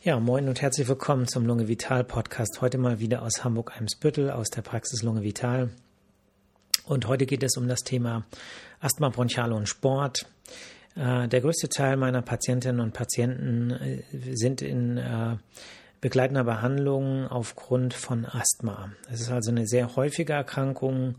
Ja, moin und herzlich willkommen zum Lunge Vital Podcast. Heute mal wieder aus Hamburg-Eimsbüttel aus der Praxis Lunge Vital. Und heute geht es um das Thema Asthma bronchiale und Sport. Äh, der größte Teil meiner Patientinnen und Patienten äh, sind in äh, begleitender Behandlung aufgrund von Asthma. Es ist also eine sehr häufige Erkrankung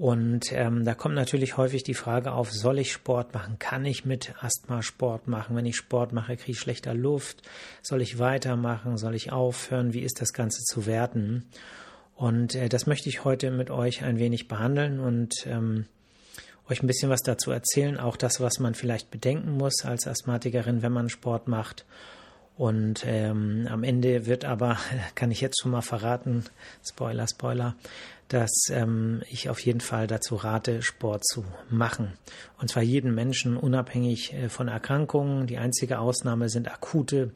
und ähm, da kommt natürlich häufig die Frage auf, soll ich Sport machen? Kann ich mit Asthma Sport machen? Wenn ich Sport mache, kriege ich schlechter Luft. Soll ich weitermachen? Soll ich aufhören? Wie ist das Ganze zu werten? Und äh, das möchte ich heute mit euch ein wenig behandeln und ähm, euch ein bisschen was dazu erzählen. Auch das, was man vielleicht bedenken muss als Asthmatikerin, wenn man Sport macht. Und ähm, am Ende wird aber, kann ich jetzt schon mal verraten, Spoiler, Spoiler, dass ähm, ich auf jeden Fall dazu rate, Sport zu machen. Und zwar jeden Menschen unabhängig äh, von Erkrankungen. Die einzige Ausnahme sind akute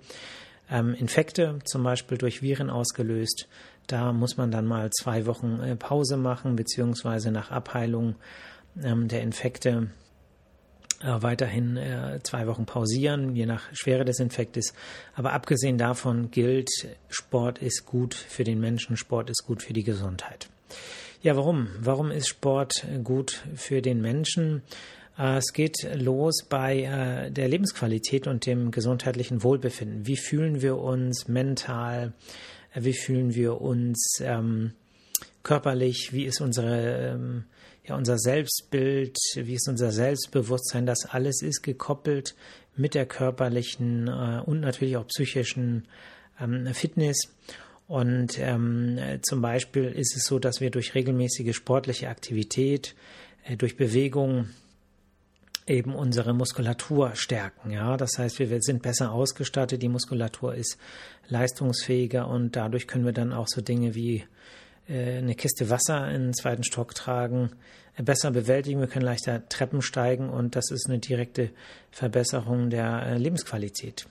ähm, Infekte, zum Beispiel durch Viren ausgelöst. Da muss man dann mal zwei Wochen äh, Pause machen, beziehungsweise nach Abheilung ähm, der Infekte äh, weiterhin äh, zwei Wochen pausieren, je nach Schwere des Infektes. Aber abgesehen davon gilt, Sport ist gut für den Menschen, Sport ist gut für die Gesundheit. Ja, warum? Warum ist Sport gut für den Menschen? Äh, es geht los bei äh, der Lebensqualität und dem gesundheitlichen Wohlbefinden. Wie fühlen wir uns mental? Äh, wie fühlen wir uns ähm, körperlich? Wie ist unsere ähm, ja, unser Selbstbild, wie ist unser Selbstbewusstsein, das alles ist gekoppelt mit der körperlichen äh, und natürlich auch psychischen ähm, Fitness. Und ähm, zum Beispiel ist es so, dass wir durch regelmäßige sportliche Aktivität, äh, durch Bewegung eben unsere Muskulatur stärken. Ja, das heißt, wir sind besser ausgestattet, die Muskulatur ist leistungsfähiger und dadurch können wir dann auch so Dinge wie eine Kiste Wasser in den zweiten Stock tragen, äh, besser bewältigen, wir können leichter Treppen steigen und das ist eine direkte Verbesserung der äh, Lebensqualität.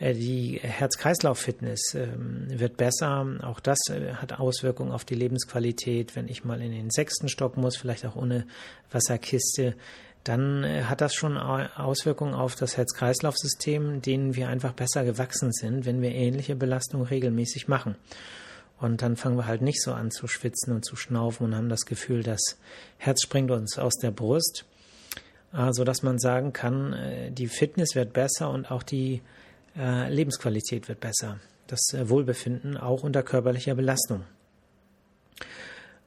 Die Herz-Kreislauf-Fitness ähm, wird besser. Auch das hat Auswirkungen auf die Lebensqualität. Wenn ich mal in den sechsten Stock muss, vielleicht auch ohne Wasserkiste, dann hat das schon Auswirkungen auf das Herz-Kreislauf-System, denen wir einfach besser gewachsen sind, wenn wir ähnliche Belastungen regelmäßig machen. Und dann fangen wir halt nicht so an zu schwitzen und zu schnaufen und haben das Gefühl, das Herz springt uns aus der Brust, äh, so dass man sagen kann, äh, die Fitness wird besser und auch die äh, Lebensqualität wird besser. Das Wohlbefinden auch unter körperlicher Belastung.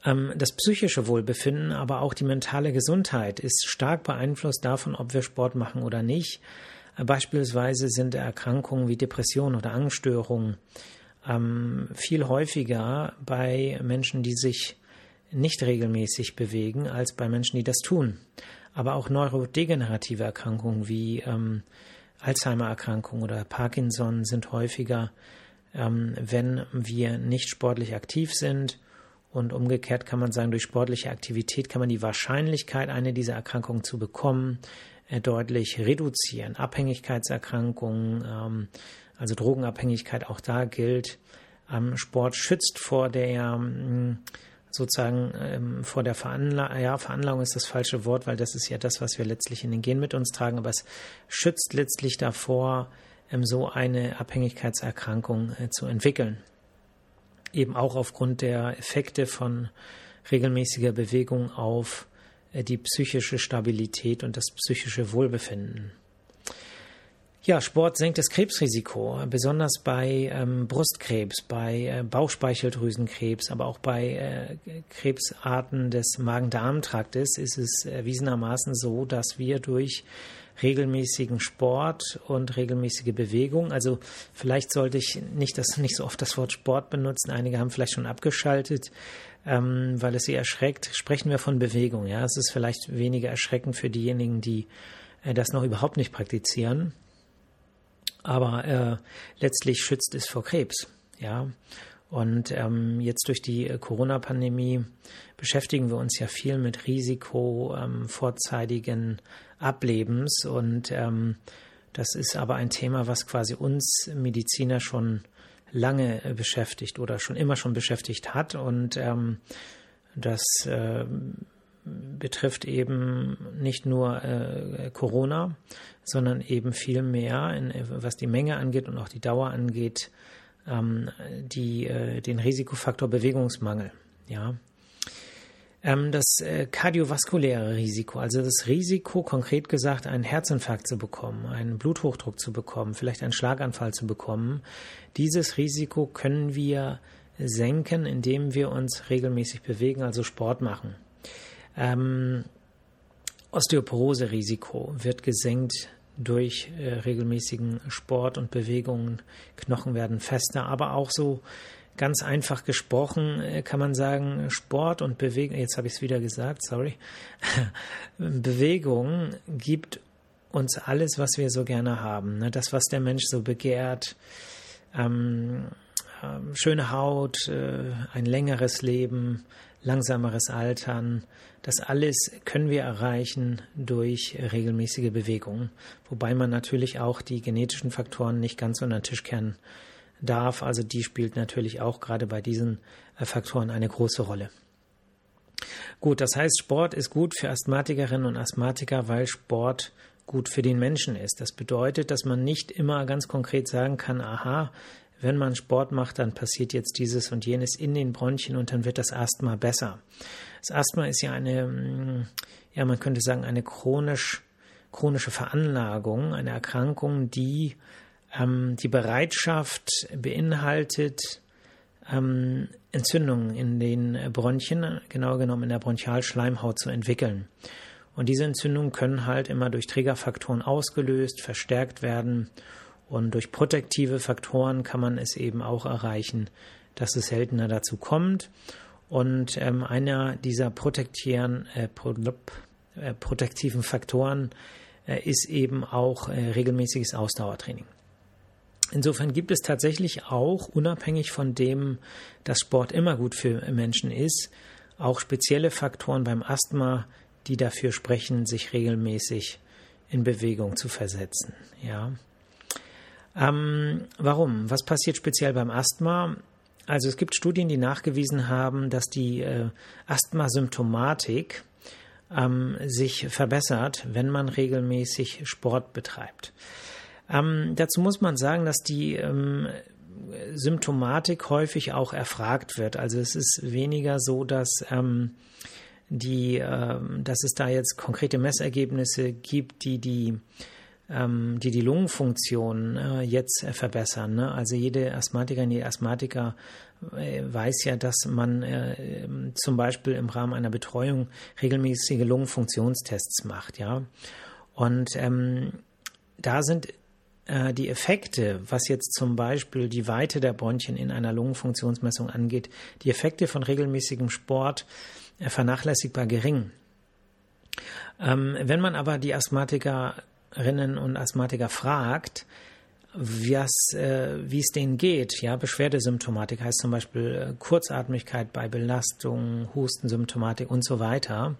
Ähm, das psychische Wohlbefinden, aber auch die mentale Gesundheit ist stark beeinflusst davon, ob wir Sport machen oder nicht. Beispielsweise sind Erkrankungen wie Depressionen oder Angststörungen ähm, viel häufiger bei Menschen, die sich nicht regelmäßig bewegen, als bei Menschen, die das tun. Aber auch neurodegenerative Erkrankungen wie ähm, Alzheimer-Erkrankungen oder Parkinson sind häufiger, ähm, wenn wir nicht sportlich aktiv sind. Und umgekehrt kann man sagen, durch sportliche Aktivität kann man die Wahrscheinlichkeit, eine dieser Erkrankungen zu bekommen, äh, deutlich reduzieren. Abhängigkeitserkrankungen, ähm, also Drogenabhängigkeit, auch da gilt, ähm, Sport schützt vor der ähm, sozusagen ähm, vor der Veranlagung, ja, Veranlagung ist das falsche Wort, weil das ist ja das, was wir letztlich in den Gen mit uns tragen, aber es schützt letztlich davor, ähm, so eine Abhängigkeitserkrankung äh, zu entwickeln. Eben auch aufgrund der Effekte von regelmäßiger Bewegung auf äh, die psychische Stabilität und das psychische Wohlbefinden. Ja, Sport senkt das Krebsrisiko, besonders bei ähm, Brustkrebs, bei äh, Bauchspeicheldrüsenkrebs, aber auch bei äh, Krebsarten des Magen-Darm-Traktes ist es erwiesenermaßen so, dass wir durch regelmäßigen Sport und regelmäßige Bewegung, also vielleicht sollte ich nicht, das, nicht so oft das Wort Sport benutzen, einige haben vielleicht schon abgeschaltet, ähm, weil es sie erschreckt, sprechen wir von Bewegung. Ja, es ist vielleicht weniger erschreckend für diejenigen, die äh, das noch überhaupt nicht praktizieren aber äh, letztlich schützt es vor Krebs. Ja. Und ähm, jetzt durch die äh, Corona-Pandemie beschäftigen wir uns ja viel mit Risiko ähm, vorzeitigen Ablebens. Und ähm, das ist aber ein Thema, was quasi uns Mediziner schon lange äh, beschäftigt oder schon immer schon beschäftigt hat. Und ähm, das äh, betrifft eben nicht nur äh, Corona, sondern eben viel mehr, in, was die Menge angeht und auch die Dauer angeht, ähm, die, äh, den Risikofaktor Bewegungsmangel. Ja. Ähm, das äh, kardiovaskuläre Risiko, also das Risiko, konkret gesagt, einen Herzinfarkt zu bekommen, einen Bluthochdruck zu bekommen, vielleicht einen Schlaganfall zu bekommen, dieses Risiko können wir senken, indem wir uns regelmäßig bewegen, also Sport machen. Ähm, Osteoporose-Risiko wird gesenkt durch äh, regelmäßigen Sport und Bewegungen. Knochen werden fester, aber auch so ganz einfach gesprochen äh, kann man sagen, Sport und Bewegung, jetzt habe ich es wieder gesagt, sorry, Bewegung gibt uns alles, was wir so gerne haben. Ne? Das, was der Mensch so begehrt, ähm, äh, schöne Haut, äh, ein längeres Leben, langsameres Altern, das alles können wir erreichen durch regelmäßige Bewegung, wobei man natürlich auch die genetischen Faktoren nicht ganz unter den Tisch kehren darf. Also die spielt natürlich auch gerade bei diesen äh, Faktoren eine große Rolle. Gut, das heißt, Sport ist gut für Asthmatikerinnen und Asthmatiker, weil Sport gut für den Menschen ist. Das bedeutet, dass man nicht immer ganz konkret sagen kann, aha, wenn man Sport macht, dann passiert jetzt dieses und jenes in den Bronchien und dann wird das Asthma besser. Das Asthma ist ja eine, mm, ja, man könnte sagen, eine chronisch, chronische Veranlagung, eine Erkrankung, die ähm, die Bereitschaft beinhaltet, ähm, Entzündungen in den Bronchien, genauer genommen in der Bronchialschleimhaut zu entwickeln. Und diese Entzündungen können halt immer durch Triggerfaktoren ausgelöst, verstärkt werden. Und durch protektive Faktoren kann man es eben auch erreichen, dass es seltener dazu kommt. Und ähm, einer dieser protektieren, äh, pro, äh, protektiven Faktoren äh, ist eben auch äh, regelmäßiges Ausdauertraining. Insofern gibt es tatsächlich auch, unabhängig von dem, dass Sport immer gut für Menschen ist, auch spezielle Faktoren beim Asthma, die dafür sprechen, sich regelmäßig in Bewegung zu versetzen. Ja. Ähm, warum? Was passiert speziell beim Asthma? Also es gibt Studien, die nachgewiesen haben, dass die äh, Asthmasymptomatik ähm, sich verbessert, wenn man regelmäßig Sport betreibt. Ähm, dazu muss man sagen, dass die ähm, Symptomatik häufig auch erfragt wird. Also es ist weniger so, dass ähm, die, äh, dass es da jetzt konkrete Messergebnisse gibt, die die ähm, die die Lungenfunktion äh, jetzt äh, verbessern. Ne? Also jede Asthmatikerin, jede Asthmatiker äh, weiß ja, dass man äh, zum Beispiel im Rahmen einer Betreuung regelmäßige Lungenfunktionstests macht. Und ähm, da sind die Effekte, was jetzt zum Beispiel die Weite der Bronchien in einer Lungenfunktionsmessung angeht, die Effekte von regelmäßigem Sport vernachlässigbar gering. Ähm, wenn man aber die Asthmatikerinnen und Asthmatiker fragt, was, äh, wie es denen geht, ja, Beschwerdesymptomatik heißt zum Beispiel Kurzatmigkeit bei Belastung, Hustensymptomatik und so weiter,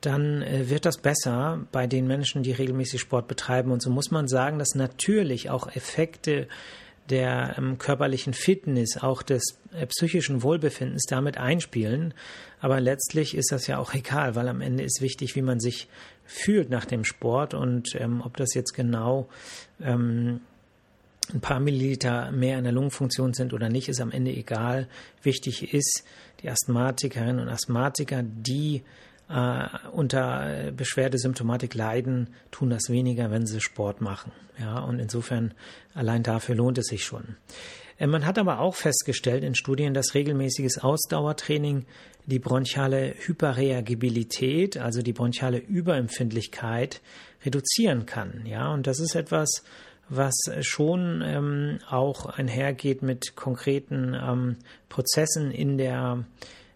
dann äh, wird das besser bei den Menschen, die regelmäßig Sport betreiben. Und so muss man sagen, dass natürlich auch Effekte der ähm, körperlichen Fitness, auch des äh, psychischen Wohlbefindens damit einspielen. Aber letztlich ist das ja auch egal, weil am Ende ist wichtig, wie man sich fühlt nach dem Sport und ähm, ob das jetzt genau ähm, ein paar Milliliter mehr in der Lungenfunktion sind oder nicht, ist am Ende egal. Wichtig ist, die Asthmatikerinnen und Asthmatiker, die äh, unter Beschwerdesymptomatik leiden, tun das weniger, wenn sie Sport machen. Ja, und insofern allein dafür lohnt es sich schon. Äh, man hat aber auch festgestellt in Studien, dass regelmäßiges Ausdauertraining die bronchiale Hyperreagibilität, also die bronchiale Überempfindlichkeit, reduzieren kann. Ja, und das ist etwas, was schon ähm, auch einhergeht mit konkreten ähm, Prozessen in der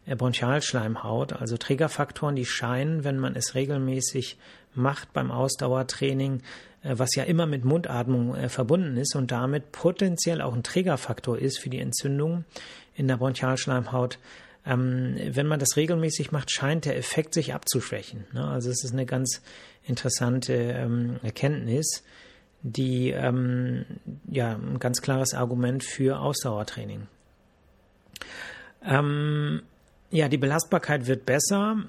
Bronchialschleimhaut, also Trägerfaktoren, die scheinen, wenn man es regelmäßig macht beim Ausdauertraining, äh, was ja immer mit Mundatmung äh, verbunden ist und damit potenziell auch ein Trägerfaktor ist für die Entzündung in der Bronchialschleimhaut. Ähm, wenn man das regelmäßig macht, scheint der Effekt sich abzuschwächen. Ne? Also es ist eine ganz interessante ähm, Erkenntnis, die ähm, ja ein ganz klares Argument für Ausdauertraining. Ja, die Belastbarkeit wird besser.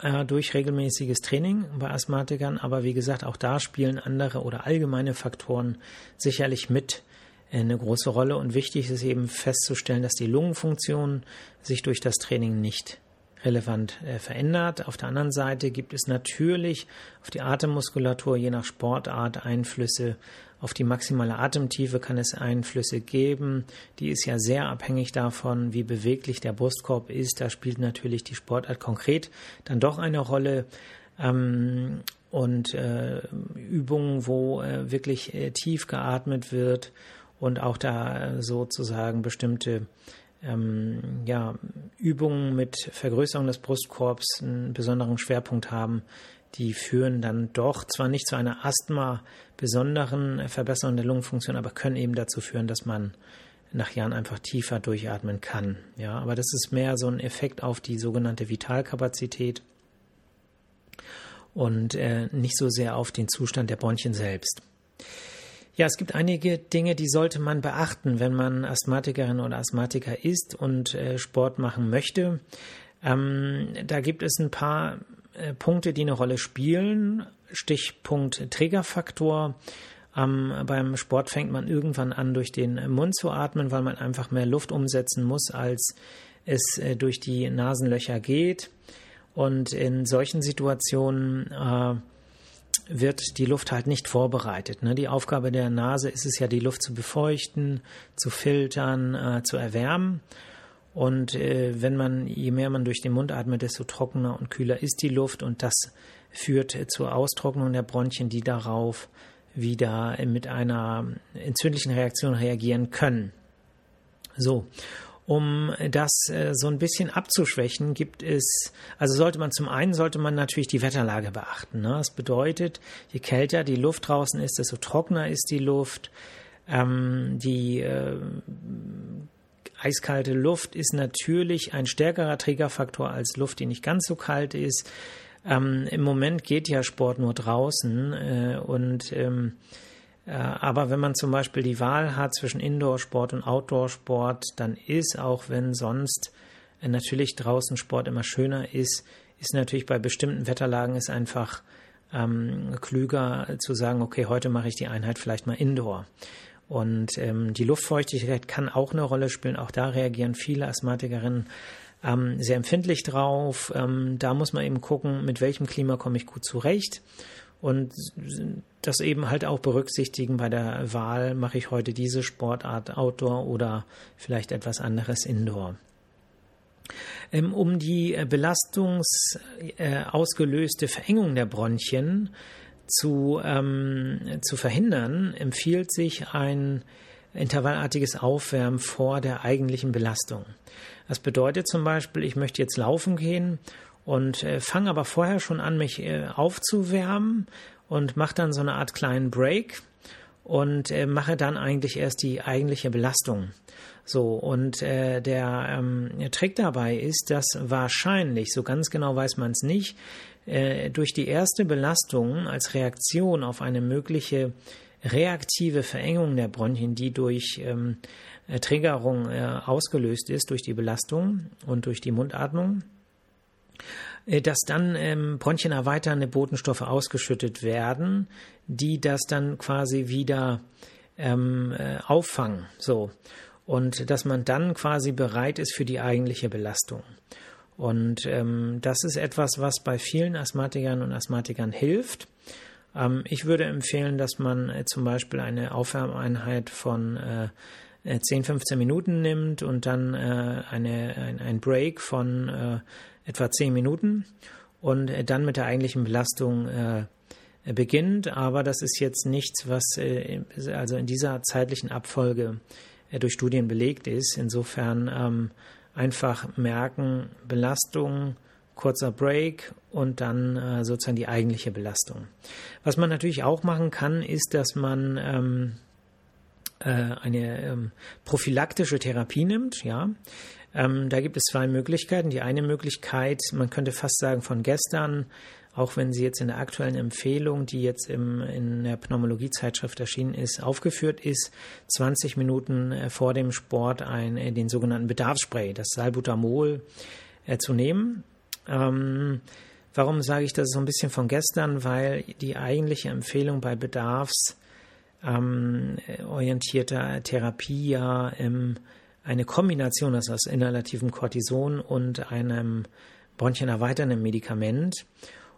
äh, durch regelmäßiges Training bei Asthmatikern, aber wie gesagt, auch da spielen andere oder allgemeine Faktoren sicherlich mit äh, eine große Rolle und wichtig ist eben festzustellen, dass die Lungenfunktion sich durch das Training nicht relevant äh, verändert. Auf der anderen Seite gibt es natürlich auf die Atemmuskulatur je nach Sportart Einflüsse. Auf die maximale Atemtiefe kann es Einflüsse geben. Die ist ja sehr abhängig davon, wie beweglich der Brustkorb ist. Da spielt natürlich die Sportart konkret dann doch eine Rolle. Ähm, und äh, Übungen, wo äh, wirklich äh, tief geatmet wird und auch da äh, sozusagen bestimmte ähm, ja, Übungen mit Vergrößerung des Brustkorbs einen besonderen Schwerpunkt haben, die führen dann doch zwar nicht zu einer Asthma besonderen Verbesserung der Lungenfunktion, aber können eben dazu führen, dass man nach Jahren einfach tiefer durchatmen kann. Ja, aber das ist mehr so ein Effekt auf die sogenannte Vitalkapazität und äh, nicht so sehr auf den Zustand der Bronchien selbst. Ja, es gibt einige Dinge, die sollte man beachten, wenn man Asthmatikerin oder Asthmatiker ist und äh, Sport machen möchte. Ähm, da gibt es ein paar äh, Punkte, die eine Rolle spielen. Stichpunkt Trägerfaktor. Ähm, beim Sport fängt man irgendwann an, durch den Mund zu atmen, weil man einfach mehr Luft umsetzen muss, als es äh, durch die Nasenlöcher geht. Und in solchen Situationen äh, wird die Luft halt nicht vorbereitet. Ne? Die Aufgabe der Nase ist es ja, die Luft zu befeuchten, zu filtern, äh, zu erwärmen. Und äh, wenn man, je mehr man durch den Mund atmet, desto trockener und kühler ist die Luft und das führt äh, zur Austrocknung der Bronchien, die darauf wieder mit einer entzündlichen Reaktion reagieren können. So. Um das äh, so ein bisschen abzuschwächen, gibt es, also sollte man zum einen, sollte man natürlich die Wetterlage beachten. Ne? Das bedeutet, je kälter die Luft draußen ist, desto trockener ist die Luft. Ähm, die äh, eiskalte Luft ist natürlich ein stärkerer Trägerfaktor als Luft, die nicht ganz so kalt ist. Ähm, Im Moment geht ja Sport nur draußen äh, und ähm, äh, aber wenn man zum Beispiel die Wahl hat zwischen Indoor-Sport und Outdoor-Sport, dann ist, auch wenn sonst äh, natürlich draußen Sport immer schöner ist, ist natürlich bei bestimmten Wetterlagen es einfach ähm, klüger zu sagen, okay, heute mache ich die Einheit vielleicht mal Indoor. Und ähm, die Luftfeuchtigkeit kann auch eine Rolle spielen. Auch da reagieren viele Asthmatikerinnen ähm, sehr empfindlich drauf. Ähm, da muss man eben gucken, mit welchem Klima komme ich gut zurecht und das eben halt auch berücksichtigen bei der Wahl, mache ich heute diese Sportart Outdoor oder vielleicht etwas anderes Indoor. Ähm, um die äh, belastungsausgelöste äh, Verengung der Bronchien zu, ähm, zu verhindern, empfiehlt sich ein intervallartiges Aufwärmen vor der eigentlichen Belastung. Das bedeutet zum Beispiel, ich möchte jetzt laufen gehen und äh, fange aber vorher schon an, mich äh, aufzuwärmen und mache dann so eine Art kleinen Break und äh, mache dann eigentlich erst die eigentliche Belastung. So, und äh, der, ähm, Trick dabei ist, dass wahrscheinlich, so ganz genau weiß man es nicht, äh, durch die erste Belastung als Reaktion auf eine mögliche reaktive Verengung der Bronchien, die durch ähm, Triggerung äh, ausgelöst ist, durch die Belastung und durch die Mundatmung, äh, dass dann ähm, bronchienerweiternde Botenstoffe ausgeschüttet werden, die das dann quasi wieder ähm, äh, auffangen. So. Und dass man dann quasi bereit ist für die eigentliche Belastung. Und ähm, das ist etwas, was bei vielen Asthmatikern und Asthmatikern hilft. Ähm, ich würde empfehlen, dass man äh, zum Beispiel eine Aufwärmeinheit von äh, 10, äh, 15 Minuten nimmt und dann äh, eine, ein, ein Break von äh, etwa 10 Minuten und äh, dann mit der eigentlichen Belastung äh, beginnt. Aber das ist jetzt nichts, was äh, also in dieser zeitlichen Abfolge äh, durch Studien belegt ist. Insofern ähm, einfach merken, Belastung, kurzer Break und dann äh, sozusagen die eigentliche Belastung. Was man natürlich auch machen kann, ist, dass man ähm, äh, eine ähm, prophylaktische Therapie nimmt, ja. Ähm, da gibt es zwei Möglichkeiten. Die eine Möglichkeit, man könnte fast sagen von gestern, auch wenn sie jetzt in der aktuellen Empfehlung, die jetzt im, in der Pneumologie-Zeitschrift erschienen ist, aufgeführt ist, 20 Minuten äh, vor dem Sport ein, äh, den sogenannten Bedarfsspray, das Salbutamol, äh, zu nehmen. Ähm, Warum sage ich das so ein bisschen von gestern? Weil die eigentliche Empfehlung bei bedarfsorientierter ähm, Therapie ja ähm, eine Kombination ist aus inhalativem Cortison und einem bronchienerweiternden Medikament.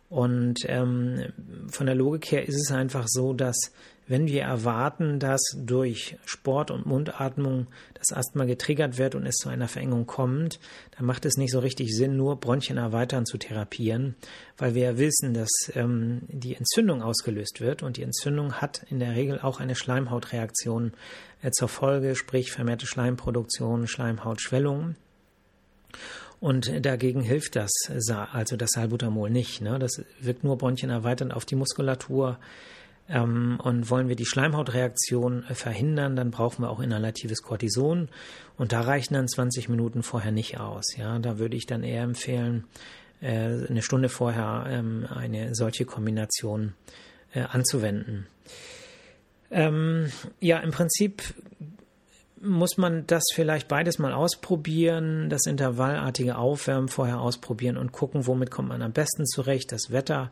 Und ähm, von der Logik her ist es einfach so, dass wenn wir erwarten, dass durch Sport und Mundatmung das Asthma getriggert wird und es zu einer Verengung kommt, dann macht es nicht so richtig Sinn, nur Bronchien erweitern zu therapieren, weil wir ja wissen, dass ähm, die Entzündung ausgelöst wird und die Entzündung hat in der Regel auch eine Schleimhautreaktion äh, zur Folge, sprich vermehrte Schleimproduktion, Schleimhautschwellung. Und dagegen hilft das, also das Salbutamol nicht. Ne? Das wirkt nur Bronchien erweiternd auf die Muskulatur. Ähm, und wollen wir die Schleimhautreaktion äh, verhindern, dann brauchen wir auch inhalatives Cortison. Und da reichen dann 20 Minuten vorher nicht aus. Ja, da würde ich dann eher empfehlen, äh, eine Stunde vorher ähm, eine solche Kombination äh, anzuwenden. Ähm, ja, im Prinzip muss man das vielleicht beides mal ausprobieren, das intervallartige Aufwärmen vorher ausprobieren und gucken, womit kommt man am besten zurecht, das Wetter,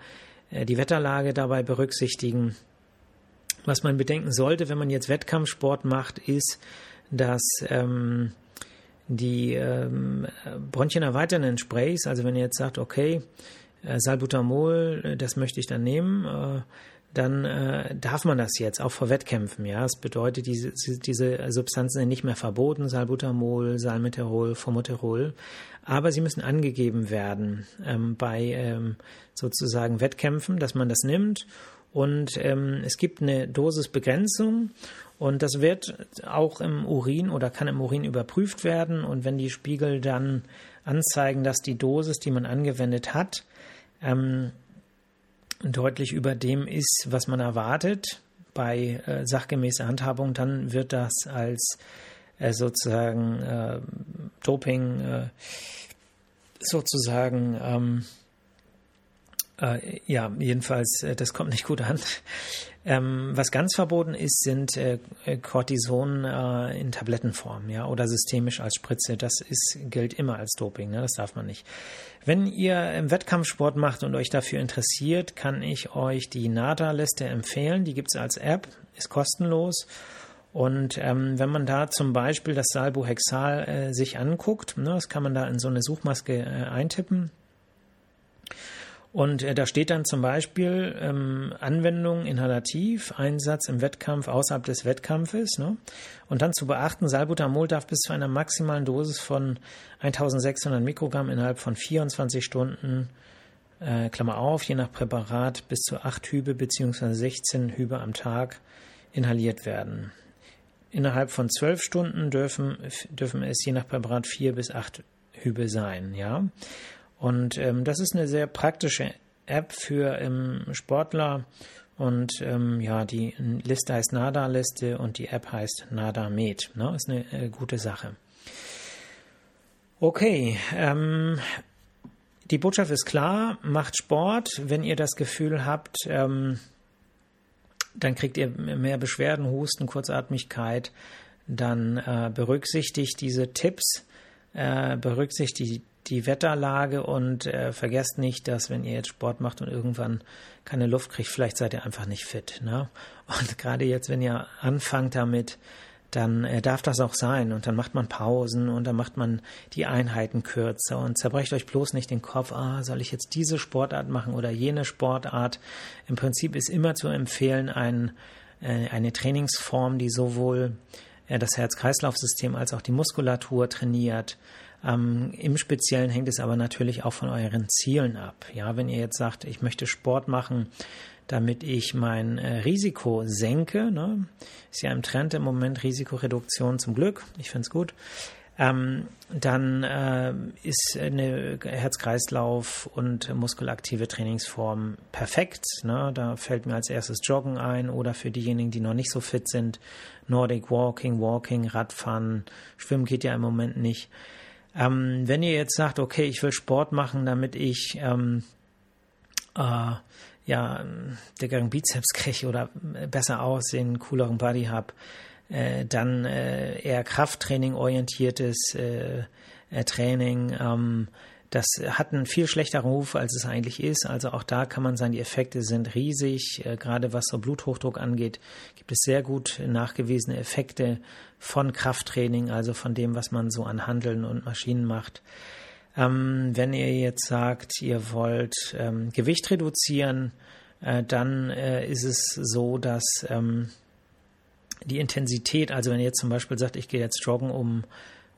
äh, die Wetterlage dabei berücksichtigen. Was man bedenken sollte, wenn man jetzt Wettkampfsport macht, ist, dass ähm, die ähm, bronchienerweiternden Sprays, also wenn ihr jetzt sagt, okay, äh, Salbutamol, äh, das möchte ich dann nehmen, dann äh, darf man das jetzt auch vor Wettkämpfen. Ja, es bedeutet, diese, diese Substanzen sind nicht mehr verboten, Salbutamol, Salmeterol, Formoterol, aber sie müssen angegeben werden ähm, bei ähm, sozusagen Wettkämpfen, dass man das nimmt. Und ähm, es gibt eine Dosisbegrenzung und das wird auch im Urin oder kann im Urin überprüft werden. Und wenn die Spiegel dann anzeigen, dass die Dosis, die man angewendet hat, ähm, deutlich über dem ist, was man erwartet. Bei äh, sachgemäßer Handhabung, dann wird das als äh, sozusagen äh, Doping sozusagen ähm, äh, ja, jedenfalls, äh, das kommt nicht gut an. Ähm, was ganz verboten ist, sind äh, Cortison äh, in Tablettenform, ja, oder systemisch als Spritze. Das ist, gilt immer als Doping, ne? das darf man nicht. Wenn ihr im Wettkampfsport macht und euch dafür interessiert, kann ich euch die NADA-Liste empfehlen. Die gibt es als App, ist kostenlos. Und ähm, wenn man da zum Beispiel das Salbuhexal äh, sich anguckt, ne, das kann man da in so eine Suchmaske äh, eintippen, und äh, da steht dann zum Beispiel ähm, Anwendung inhalativ, Einsatz im Wettkampf außerhalb des Wettkampfes. Ne? Und dann zu beachten, Salbutamol darf bis zu einer maximalen Dosis von 1600 Mikrogramm innerhalb von 24 Stunden, äh, Klammer auf, je nach Präparat bis zu 8 Hübe bzw. 16 Hübe am Tag inhaliert werden. Innerhalb von 12 Stunden dürfen, dürfen es je nach Präparat 4 bis 8 Hübe sein. Ja? Und ähm, das ist eine sehr praktische App für ähm, Sportler. Und ähm, ja, die Liste heißt NADA-Liste und die App heißt NADA Med. Ne? Ist eine äh, gute Sache. Okay, ähm, die Botschaft ist klar, macht Sport. Wenn ihr das Gefühl habt, ähm, dann kriegt ihr mehr Beschwerden, Husten, Kurzatmigkeit, dann äh, berücksichtigt diese Tipps, äh, berücksichtigt die Wetterlage und äh, vergesst nicht, dass wenn ihr jetzt Sport macht und irgendwann keine Luft kriegt, vielleicht seid ihr einfach nicht fit. Ne? Und gerade jetzt, wenn ihr anfangt damit, dann äh, darf das auch sein und dann macht man Pausen und dann macht man die Einheiten kürzer und zerbrecht euch bloß nicht den Kopf, ah, soll ich jetzt diese Sportart machen oder jene Sportart. Im Prinzip ist immer zu empfehlen ein, äh, eine Trainingsform, die sowohl das Herz-Kreislauf-System als auch die Muskulatur trainiert, ähm, Im Speziellen hängt es aber natürlich auch von euren Zielen ab. Ja, wenn ihr jetzt sagt, ich möchte Sport machen, damit ich mein äh, Risiko senke, ne? ist ja im Trend im Moment Risikoreduktion zum Glück, ich finde es gut, ähm, dann äh, ist eine Herz-Kreislauf- und muskelaktive Trainingsform perfekt. Ne? Da fällt mir als erstes Joggen ein oder für diejenigen, die noch nicht so fit sind, Nordic Walking, Walking, Radfahren, Schwimmen geht ja im Moment nicht. Ähm, wenn ihr jetzt sagt, okay, ich will Sport machen, damit ich ähm, äh, ja dickeren Bizeps kriege oder besser aussehen, cooleren Body habe, äh, dann äh, eher Krafttraining orientiertes äh, äh, Training. Ähm, Das hat einen viel schlechteren Ruf, als es eigentlich ist. Also auch da kann man sagen, die Effekte sind riesig. Äh, gerade was so Bluthochdruck angeht, gibt es sehr gut nachgewiesene Effekte von Krafttraining, also von dem, was man so an Handeln und Maschinen macht. Ähm, wenn ihr jetzt sagt, ihr wollt ähm, Gewicht reduzieren, äh, dann äh, ist es so, dass ähm, die Intensität, also wenn ihr jetzt zum Beispiel sagt, ich gehe jetzt joggen, um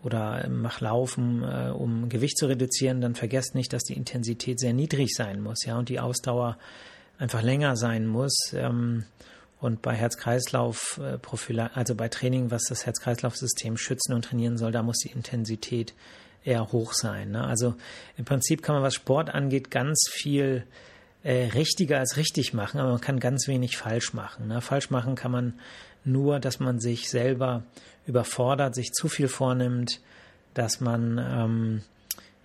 oder mach Laufen, äh, um Gewicht zu reduzieren, dann vergesst nicht, dass die Intensität sehr niedrig sein muss, ja, und die Ausdauer einfach länger sein muss. Ähm, und bei Herz-Kreislauf, äh, also bei Training, was das Herz-Kreislauf-System schützen und trainieren soll, da muss die Intensität eher hoch sein. Ne? Also im Prinzip kann man, was Sport angeht, ganz viel äh, richtiger als richtig machen, aber man kann ganz wenig falsch machen. Ne? Falsch machen kann man nur, dass man sich selber überfordert, sich zu viel vornimmt, dass man ähm,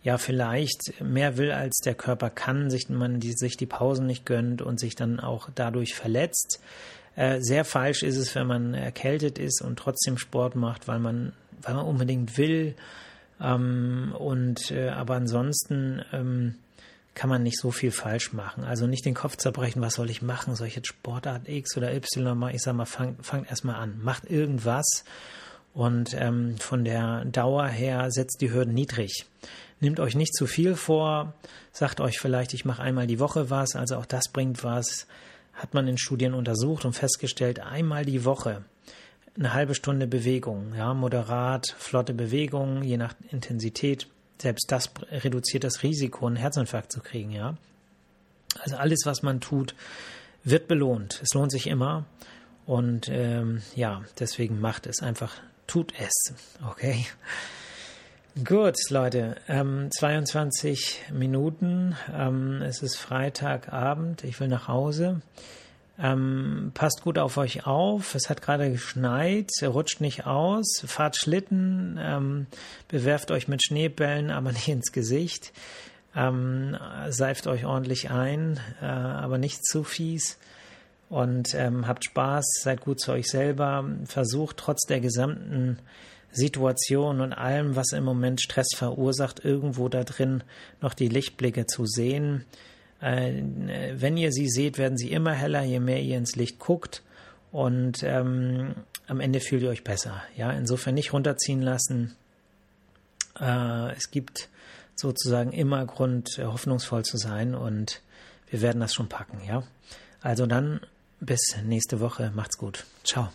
ja vielleicht mehr will, als der Körper kann, sich man die, sich die Pausen nicht gönnt und sich dann auch dadurch verletzt. Äh, sehr falsch ist es, wenn man erkältet ist und trotzdem Sport macht, weil man, weil man unbedingt will. Ähm, und äh, aber ansonsten ähm, kann man nicht so viel falsch machen. Also nicht den Kopf zerbrechen, was soll ich machen? Soll ich jetzt Sportart X oder Y machen? Ich sag mal, fangt, fangt erstmal an. Macht irgendwas und ähm, von der Dauer her setzt die Hürden niedrig. Nehmt euch nicht zu viel vor, sagt euch vielleicht, ich mache einmal die Woche was, also auch das bringt was. Hat man in Studien untersucht und festgestellt, einmal die Woche eine halbe Stunde Bewegung, ja, moderat, flotte Bewegung, je nach Intensität. Selbst das reduziert das Risiko, einen Herzinfarkt zu kriegen, ja. Also alles, was man tut, wird belohnt. Es lohnt sich immer. Und ähm, ja, deswegen macht es einfach tut es. Okay. Gut, Leute, ähm, 22 Minuten. Ähm, es ist Freitagabend. Ich will nach Hause. Ähm, passt gut auf euch auf. Es hat gerade geschneit. Rutscht nicht aus. Fahrt Schlitten. Ähm, bewerft euch mit Schneebällen, aber nicht ins Gesicht. Ähm, seift euch ordentlich ein, äh, aber nicht zu fies und ähm, habt Spaß, seid gut zu euch selber, versucht trotz der gesamten Situation und allem, was im Moment Stress verursacht, irgendwo da drin noch die Lichtblicke zu sehen. Äh, wenn ihr sie seht, werden sie immer heller, je mehr ihr ins Licht guckt und ähm, am Ende fühlt ihr euch besser. Ja, insofern nicht runterziehen lassen. Äh, es gibt sozusagen immer Grund, hoffnungsvoll zu sein und wir werden das schon packen. Ja, also dann bis nächste Woche. Macht's gut. Ciao.